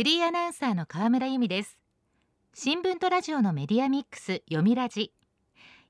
フリーアナウンサーの河村由美です。新聞とラジオのメディアミックス読みラジ。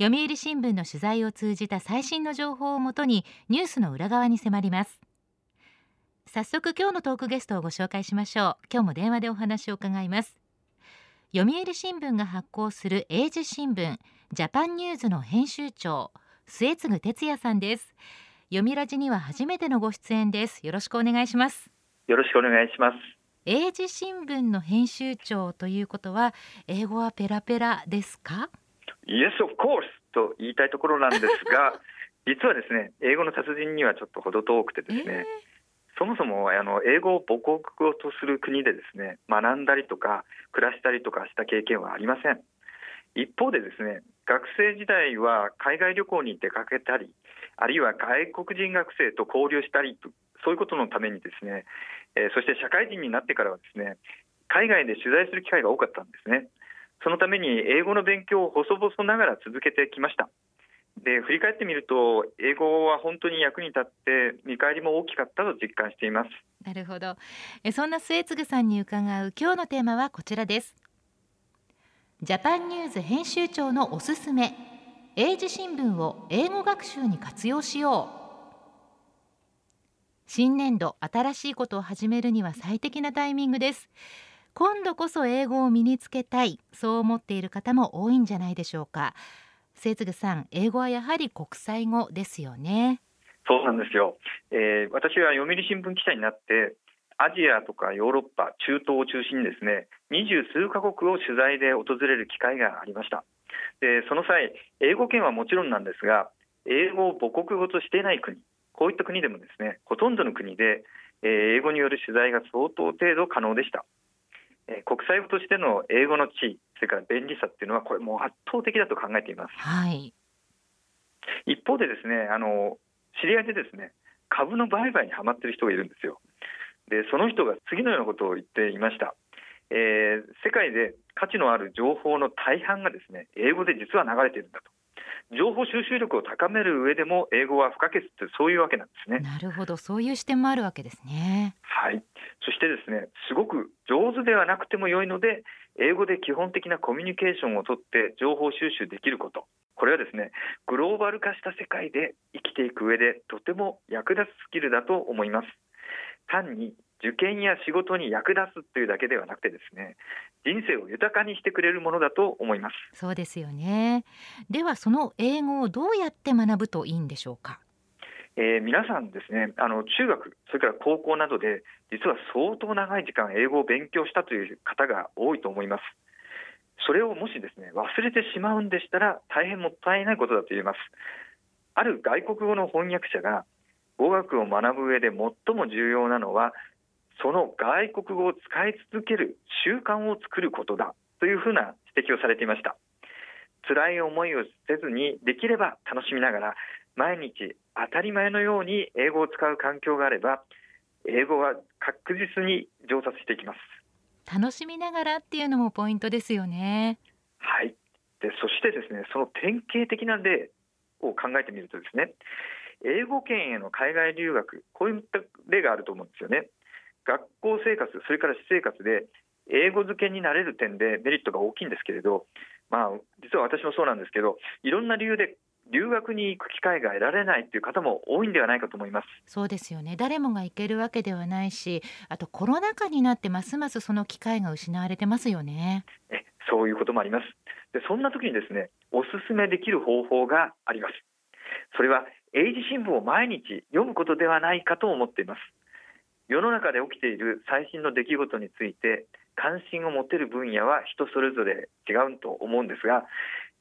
読売新聞の取材を通じた最新の情報をもとにニュースの裏側に迫ります。早速今日のトークゲストをご紹介しましょう。今日も電話でお話を伺います。読売新聞が発行する英字新聞ジャパンニューズの編集長末次哲也さんです。読みラジには初めてのご出演です。よろしくお願いします。よろしくお願いします。英字新聞の編集長ということは英語はペラペラですか？Yes of course と言いたいところなんですが 実はですね英語の達人にはちょっと程遠くてですね、えー。そもそもあの英語を母国語とする国でですね学んだりとか暮らしたりとかした経験はありません。一方でですね学生時代は海外旅行に出かけたりあるいは外国人学生と交流したりとそういうことのためにですね、えー、そして社会人になってからはですね海外で取材する機会が多かったんですね。そのために英語の勉強を細々ながら続けてきました。で振り返ってみると英語は本当に役に立って見返りも大きかったと実感しています。なるほど。えそんな末次さんに伺う今日のテーマはこちらです。ジャパンニューズ編集長のおすすめ英字新聞を英語学習に活用しよう。新年度新しいことを始めるには最適なタイミングです。今度こそ英語を身につけたい。そう思っている方も多いんじゃないでしょうか。末次さん英語はやはり国際語ですよね。そうなんですよ、えー、私は読売新聞記者になってアジアとかヨーロッパ中東を中心にですね二十数カ国を取材で訪れる機会がありました。でその際英語圏はもちろんなんですが英語を母国語としていない国。こういった国でもですねほとんどの国で、えー、英語による取材が相当程度可能でした。え国際語としての英語の地位それから便利さっていうのはこれもう圧倒的だと考えています、はい、一方でですねあの知り合いでですね株の売買にはまっている人がいるんですよ。でその人が次のようなことを言っていました、えー、世界で価値のある情報の大半がですね英語で実は流れているんだと情報収集力を高める上でも英語は不可欠ってそういうわけなんですね。なるほど。そういう視点もあるわけですね。はい。そしてですねすごく上手ではなくても良いので英語で基本的なコミュニケーションをとって情報収集できること。これはですねグローバル化した世界で生きていく上でとても役立つスキルだと思います。単に受験や仕事に役立つというだけではなくてですね人生を豊かにしてくれるものだと思います。そうですよね。ではその英語をどうやって学ぶといいんでしょうか？えー、皆さんですねあの中学それから高校などで実は相当長い時間英語を勉強したという方が多いと思います。それをもしですね忘れてしまうんでしたら大変もったいないことだと言えます。ある外国語の翻訳者が語学を学ぶ上で最も重要なのはその外国語を使い続ける習慣を作ることだというふうな指摘をされていました。辛い思いをせずにできれば楽しみながら毎日当たり前のように英語を使う環境があれば英語は確実に上達していきます。楽しみながらっていうのもポイントですよね。はい。でそしてですねその典型的な例を考えてみるとですね英語圏への海外留学こういった例があると思うんですよね学校生活それから私生活で英語漬けになれる点でメリットが大きいんですけれど、まあ、実は私もそうなんですけどいろんな理由で留学に行く機会が得られないという方も多いんではないかと思います。そうですよね。誰もが行けるわけではないしあとコロナ禍になってますますその機会が失われてますよね。えそういうこともあります。でそんな時にですねおすすめできる方法があります。それは英字新聞を毎日読むことではないかと思っています世の中で起きている最新の出来事について関心を持てる分野は人それぞれ違うと思うんですが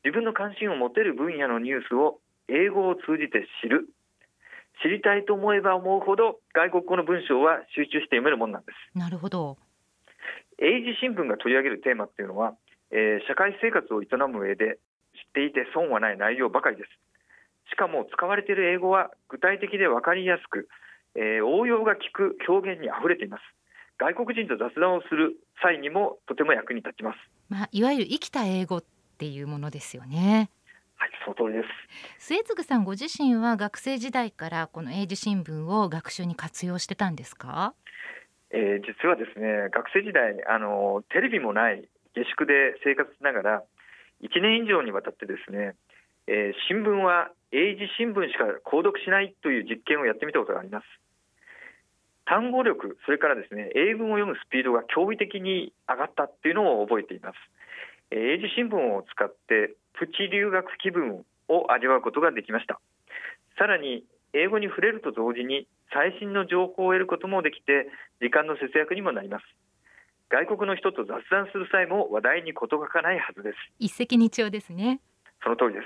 自分の関心を持てる分野のニュースを英語を通じて知る。知りたいと思えば思うほど外国語の文章は集中して読めるものなんです。なるほど。英字新聞が取り上げるテーマっていうのは、えー、社会生活を営む上で知っていて損はない内容ばかりです。しかも使われている英語は具体的で分かりやすくえー、応用が効く表現にあふれています。外国人と雑談をする際にもとても役に立ちます、まあ、いわゆる生きた英語っていうものですよね。はい、その通りです。末次さんご自身は学生時代からこの英字新聞を学習に活用してたんですか？えー、実はですね学生時代あのテレビもない下宿で生活しながら1年以上にわたってですね、えー、新聞は英字新聞しか購読しないという実験をやってみたことがあります単語力それからですね英文を読むスピードが驚異的に上がったっていうのを覚えています、えー、英字新聞を使ってプチ留学気分を味わうことができました。さらに英語に触れると同時に最新の情報を得ることもできて時間の節約にもなります。外国の人と雑談する際も話題に事欠かないはずです。一石二鳥ですね。その通りで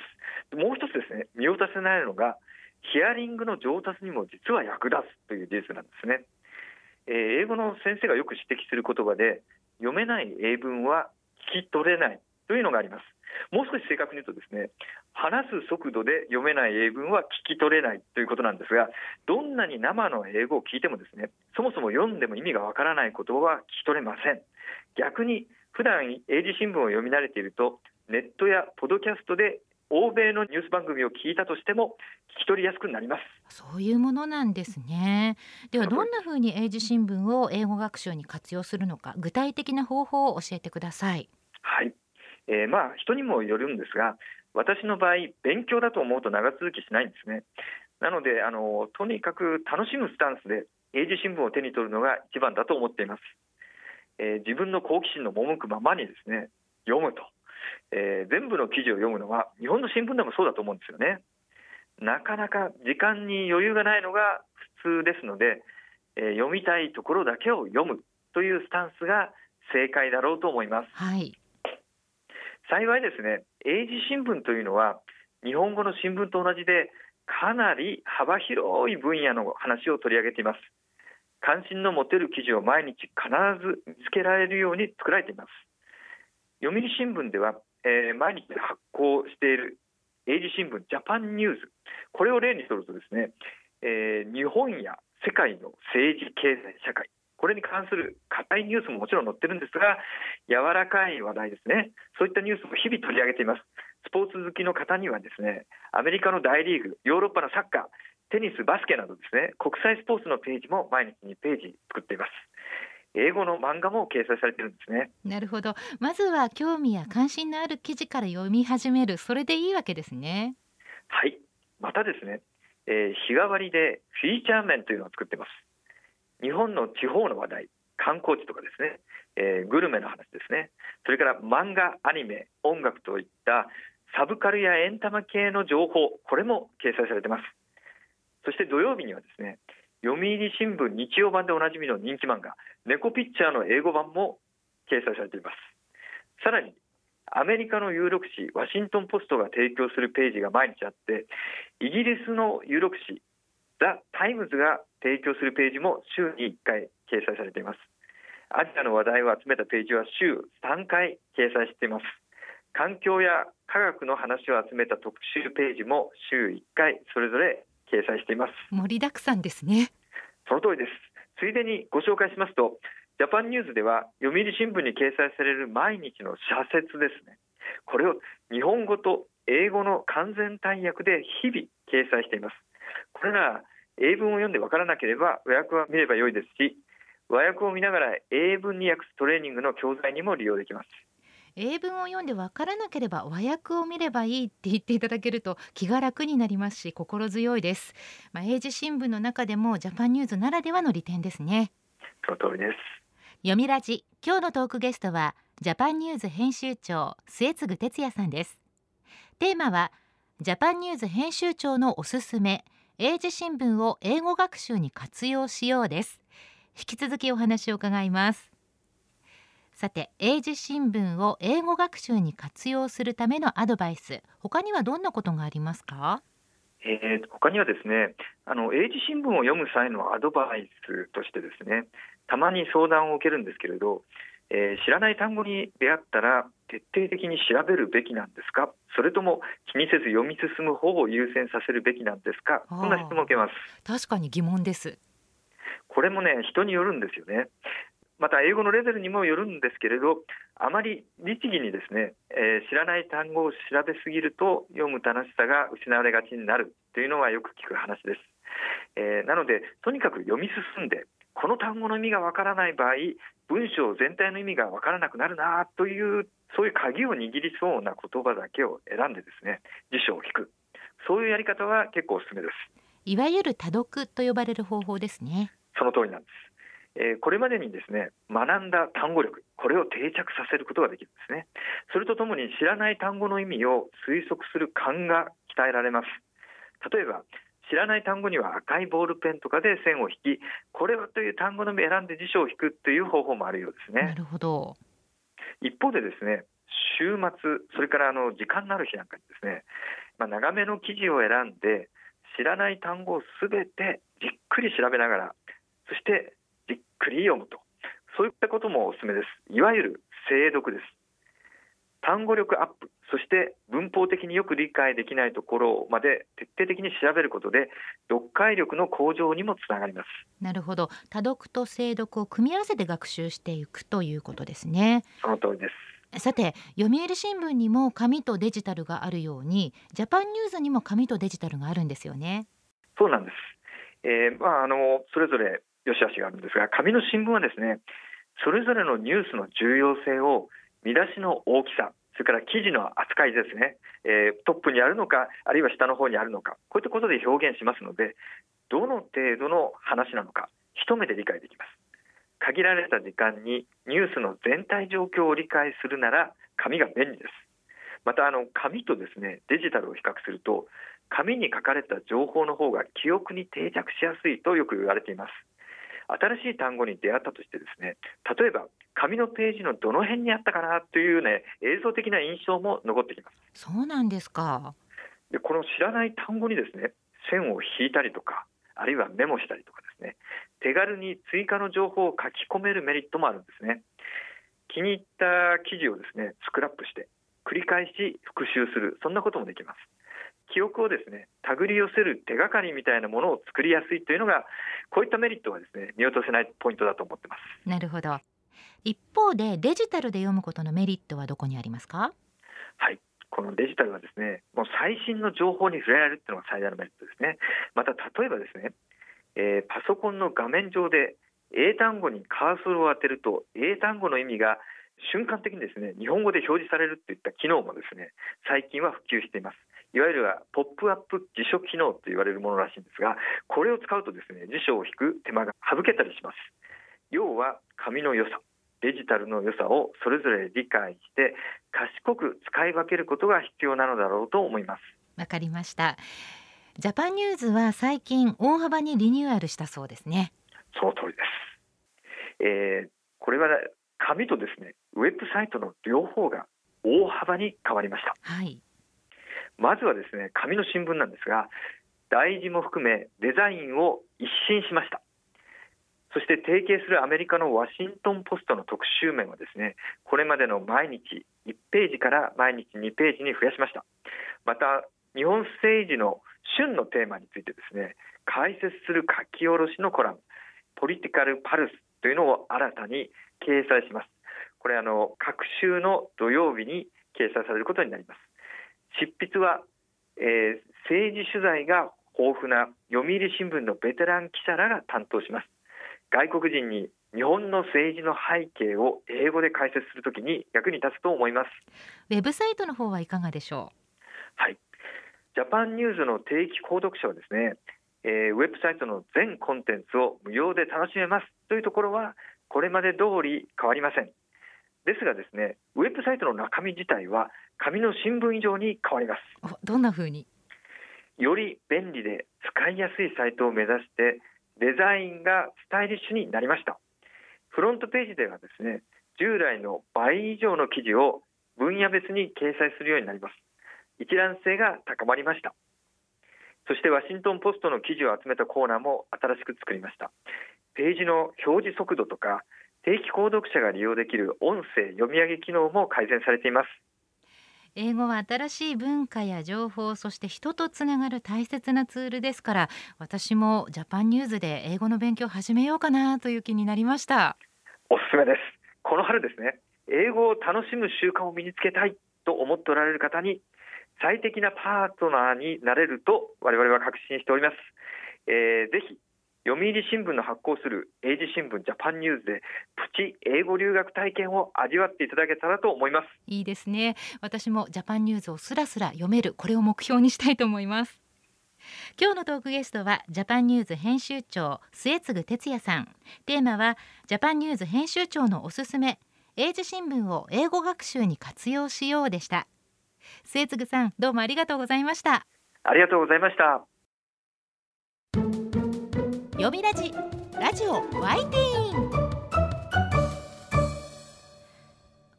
す。もう一つですね見落とせないのがヒアリングの上達にも実は役立つという事実なんですね、えー、英語の先生がよく指摘する言葉で読めない英文は聞き取れないというのがあります。もう少し正確に言うとですね話す速度で読めない英文は聞き取れないということなんですがどんなに生の英語を聞いてもですねそもそも読んでも意味がわからない言葉は聞き取れません。逆に普段英字新聞を読み慣れているとネットやポドキャストで欧米のニュース番組を聞いたとしても聞き取りやすくなります。そういうものなんですね。ではどんなふうに英字新聞を英語学習に活用するのか具体的な方法を教えてください。はい。えー、まあ人にもよるんですが私の場合勉強だと思うと長続きしないんですね。なのであのとにかく楽しむスタンスで英字新聞を手に取るのが一番だと思っています、えー、自分の好奇心の赴くままにですね読むと、えー、全部の記事を読むのは日本の新聞でもそうだと思うんですよねなかなか時間に余裕がないのが普通ですので、えー、読みたいところだけを読むというスタンスが正解だろうと思います。はい。幸いですね英字新聞というのは日本語の新聞と同じでかなり幅広い分野の話を取り上げています関心の持てる記事を毎日必ず見つけられるように作られています読売新聞では、えー、毎日発行している英字新聞ジャパンニュース。これを例にとるとですね、えー、日本や世界の政治経済社会。これに関する硬いニュースももちろん載ってるんですが柔らかい話題ですね。そういったニュースも日々取り上げています。スポーツ好きの方にはですねアメリカの大リーグヨーロッパのサッカーテニスバスケなどですね国際スポーツのページも毎日2ページ作っています。英語の漫画も掲載されてるんですね。なるほど。まずは興味や関心のある記事から読み始める。それでいいわけですね。はい。またですね、えー、日替わりでフィーチャー面というのを作ってます。日本の地方の話題観光地とかですね、えー、グルメの話ですね。それから漫画アニメ音楽といったサブカルやエンタメ系の情報これも掲載されてます。そして土曜日にはですね読売新聞日曜版でおなじみの人気漫画猫ピッチャーの英語版も掲載されています。さらにアメリカの有力紙ワシントン・ポストが提供するページが毎日あってイギリスの有力紙ザ・タイムズが提供するページも週に1回掲載されています。アジアの話題を集めたページは週3回掲載しています。環境や科学の話を集めた特集ページも週1回それぞれ掲載しています。盛りだくさんですね。その通りです。ついでにご紹介しますとジャパンニュースでは読売新聞に掲載される毎日の社説ですね。これを日本語と英語の完全単訳で日々掲載しています。これら英文を読んでわからなければ和訳は見ればよいですし和訳を見ながら英文に訳すトレーニングの教材にも利用できます英文を読んでわからなければ和訳を見ればいいって言っていただけると気が楽になりますし心強いです、まあ、英字新聞の中でもジャパンニュースならではの利点ですね。その通りです。読みラジ。今日のトークゲストはジャパンニュース編集長末次哲也さんです。テーマはジャパンニュース編集長のおすすめ英字新聞を英語学習に活用しようです。引き続きお話を伺いますさて英字新聞を英語学習に活用するためのアドバイス他にはどんなことがありますか？えー、他にはですねあの英字新聞を読む際のアドバイスとしてですねたまに相談を受けるんですけれどえー、知らない単語に出会ったら徹底的に調べるべきなんですか？それとも気にせず読み進む方を優先させるべきなんですか？こんな質問を受けます。確かに疑問です。これもね人によるんですよねまた英語のレベルにもよるんですけれどあまり律儀にですね、えー、知らない単語を調べすぎると読む楽しさが失われがちになるというのはよく聞く話です、えー、なのでとにかく読み進んでこの単語の意味がわからない場合文章全体の意味がわからなくなるなというそういう鍵を握りそうな言葉だけを選んでですね辞書を引く。そういうやり方は結構おすすめです。いわゆる多読と呼ばれる方法ですね。その通りなんですえー、これまでにですね学んだ単語力これを定着させることができるんですね。それとともに知らない単語の意味を推測する勘が鍛えられます。例えば知らない単語には赤いボールペンとかで線を引きこれはという単語のみ選んで辞書を引くという方法もあるようですね。なるほど。一方でですね週末それからあの時間のある日なんかにですね、まあ、長めの記事を選んで知らない単語をすべてじっくり調べながらそしてじっくり読むと。そういったこともおすすめです。いわゆる精読です。単語力アップ。そして文法的によく理解できないところまで徹底的に調べることで読解力の向上にもつながります。なるほど。多読と精読を組み合わせて学習していくということですね。その通りです。さて読売新聞にも紙とデジタルがあるようにジャパンニューズにも紙とデジタルがあるんですよね。そうなんです、えー、まああのそれぞれ良し悪しがあるんですが紙の新聞はですねそれぞれのニュースの重要性を見出しの大きさそれから記事の扱いですね、えー、トップにあるのかあるいは下の方にあるのかこういったことで表現しますのでどの程度の話なのか一目で理解できます。限られた時間にニュースの全体状況を理解するなら紙が便利です。またあの紙とですねデジタルを比較すると紙に書かれた情報の方が記憶に定着しやすいとよく言われています。新しい単語に出会ったとしてですね例えば紙のページのどの辺にあったかなというね映像的な印象も残ってきます。そうなんですか。でこの知らない単語にですね線を引いたりとかあるいはメモしたりとかですね手軽に追加の情報を書き込めるメリットもあるんですね。気に入った記事をですねスクラップして繰り返し復習する。そんなこともできます記憶をですね手繰り寄せる手がかりみたいなものを作りやすいというのがこういったメリットはですね見落とせないポイントだと思ってます。なるほど。一方でデジタルで読むことのメリットはどこにありますか？はい。このデジタルはですねもう最新の情報に触れられるというのが最大のメリットですね。また例えばですね、えー、パソコンの画面上で英単語にカーソルを当てると英単語の意味が瞬間的にですね日本語で表示されるといった機能もですね最近は普及していますいわゆるポップアップ辞書機能と言われるものらしいんですがこれを使うとですね辞書を引く手間が省けたりします。要は紙の良さデジタルの良さをそれぞれ理解して賢く使い分けることが必要なのだろうと思います。わかりました。ジャパンニューズは最近大幅にリニューアルしたそうですね。その通りです、えー、これは紙とですねウェブサイトの両方が大幅に変わりました。はいまずはですね紙の新聞なんですが題字も含めデザインを一新しました。そして提携するアメリカのワシントン・ポストの特集面はですねこれまでの毎日1ページから毎日2ページに増やしました。また日本政治の旬のテーマについてですね解説する書き下ろしのコラムポリティカルパルスというのを新たに掲載します。これあの各週の土曜日に掲載されることになります。執筆は、えー、政治取材が豊富な読売新聞のベテラン記者らが担当します。外国人に日本の政治の背景を英語で解説するときに役に立つと思います。ウェブサイトの方はいかがでしょう？はい。ジャパンニュースの定期購読者はですね、えー、ウェブサイトの全コンテンツを無料で楽しめますというところはこれまで通り変わりません。ですがですねウェブサイトの中身自体は紙の新聞以上に変わります。どんな風に？より便利で使いやすいサイトを目指してデザインがスタイリッシュになりました。フロントページではですね従来の倍以上の記事を分野別に掲載するようになります。一覧性が高まりました。そしてワシントンポストの記事を集めたコーナーも新しく作りました。ページの表示速度とか定期購読者が利用できる音声読み上げ機能も改善されています英語は新しい文化や情報そして人とつながる大切なツールですから私もジャパンニューズで英語の勉強を始めようかなという気になりました。おすすめです。この春ですね英語を楽しむ習慣を身につけたいと思っておられる方に最適なパートナーになれると我々は確信しております、えー、ぜひ読売新聞の発行する英字新聞ジャパンニューズでプチ英語留学体験を味わっていただけたらと思います。いいですね。私もジャパンニューズをスラスラ読めるこれを目標にしたいと思います。今日のトークゲストはジャパンニューズ編集長末次哲也さん。テーマはジャパンニューズ編集長のおすすめ英字新聞を英語学習に活用しようでした。末次さんどうもありがとうございました。ありがとうございました読みラジラジオワイティーン。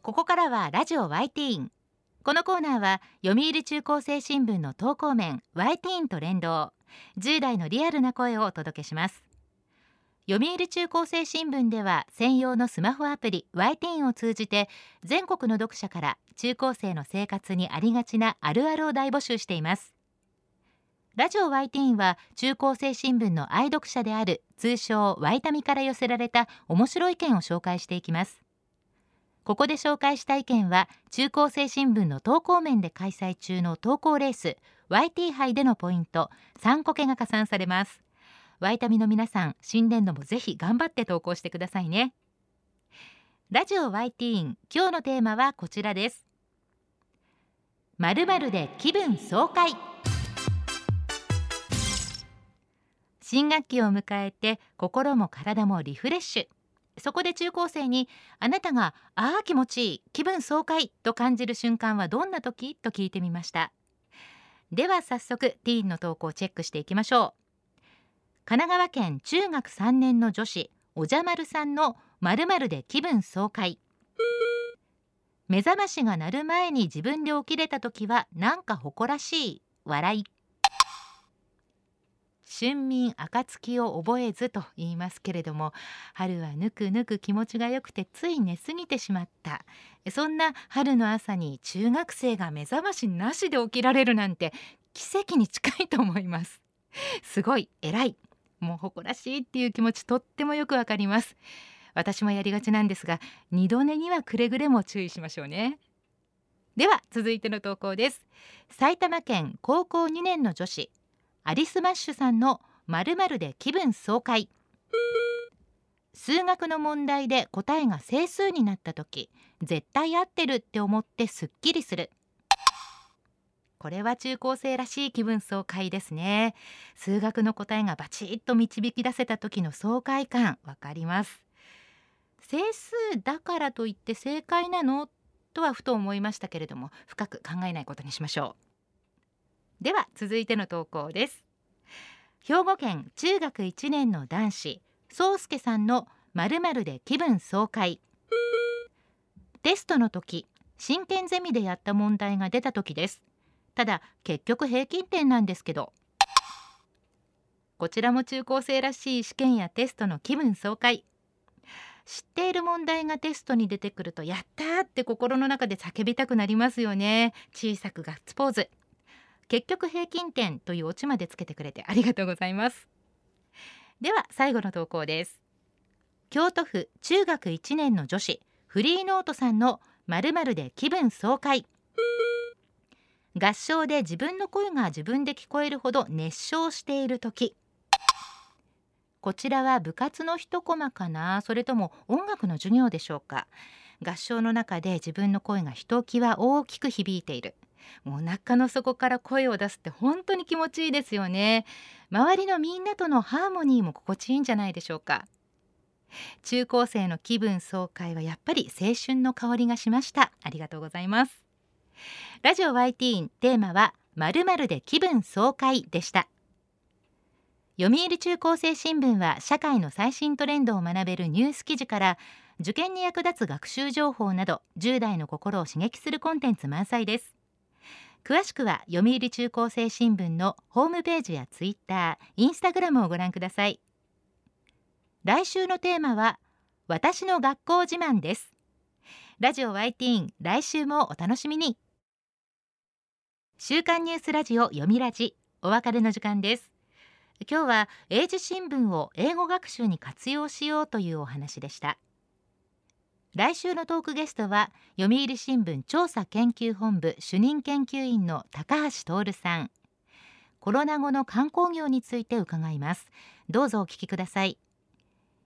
ここからはラジオワイティーン。このコーナーは読売中高生新聞の投稿面ワイティーンと連動。10代のリアルな声をお届けします。読売中高生新聞では専用のスマホアプリワイティーンを通じて全国の読者から中高生の生活にありがちなあるあるを大募集しています。ラジオワイティーンは中高生新聞の愛読者である通称ワイタミから寄せられた面白い意見を紹介していきます。ここで紹介した意見は中高生新聞の投稿面で開催中の投稿レース YT 杯でのポイント3個けが加算されます。ワイタミの皆さん新年度もぜひ頑張って投稿してくださいね。ラジオワイティーン今日のテーマはこちらです。まるで気分爽快。新学期を迎えて心も体もリフレッシュ。そこで中高生にあなたがああ気持ちいい気分爽快と感じる瞬間はどんな時？と聞いてみました。では早速ティーンの投稿をチェックしていきましょう。神奈川県中学3年の女子おじゃまるさんのまるで気分爽快。目覚ましが鳴る前に自分で起きれた時はなんか誇らしい笑い。春眠暁を覚えずと言いますけれども春はぬくぬく気持ちが良くてつい寝すぎてしまった。そんな春の朝に中学生が目覚ましなしで起きられるなんて奇跡に近いと思います。すごい偉い。もう誇らしいっていう気持ちとってもよくわかります。私もやりがちなんですが二度寝にはくれぐれも注意しましょうね。では続いての投稿です。埼玉県高校2年の女子。アリスマッシュさんのまるで気分爽快。数学の問題で答えが整数になった時絶対合ってるって思ってすっきりする。これは中高生らしい気分爽快ですね。数学の答えがバチッと導き出せた時の爽快感わかります。整数だからといって正解なの？とはふと思いましたけれども深く考えないことにしましょう。では続いての投稿です。兵庫県中学1年の男子宗介さんのまるで気分爽快。テストの時真剣ゼミでやった問題が出た時です。ただ結局平均点なんですけど。こちらも中高生らしい試験やテストの気分爽快。知っている問題がテストに出てくるとやったって心の中で叫びたくなりますよね。小さくガッツポーズ。結局平均点というオチまでつけてくれてありがとうございます。では最後の投稿です。京都府中学1年の女子フリーノートさんのまるで気分爽快。合唱で自分の声が自分で聞こえるほど熱唱している時。こちらは部活の一コマかな？それとも音楽の授業でしょうか？合唱の中で自分の声がひときわ大きく響いている。もうお腹の底から声を出すって本当に気持ちいいですよね。周りのみんなとのハーモニーも心地いいんじゃないでしょうか。中高生の気分爽快はやっぱり青春の香りがしました。ありがとうございます。ラジオ YT テーマはまるで気分爽快でした。読売中高生新聞は社会の最新トレンドを学べるニュース記事から受験に役立つ学習情報など10代の心を刺激するコンテンツ満載です。詳しくは読売中高生新聞のホームページやツイッター、インスタグラムをご覧ください。来週のテーマは私の学校自慢です。ラジオ YT 来週もお楽しみに。週刊ニュースラジオ読みラジお別れの時間です。今日は英字新聞を英語学習に活用しようというお話でした。来週のトークゲストは読売新聞調査研究本部主任研究員の高橋徹さん。コロナ後の観光業について伺います。どうぞお聞きください。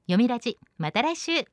読みラジまた来週。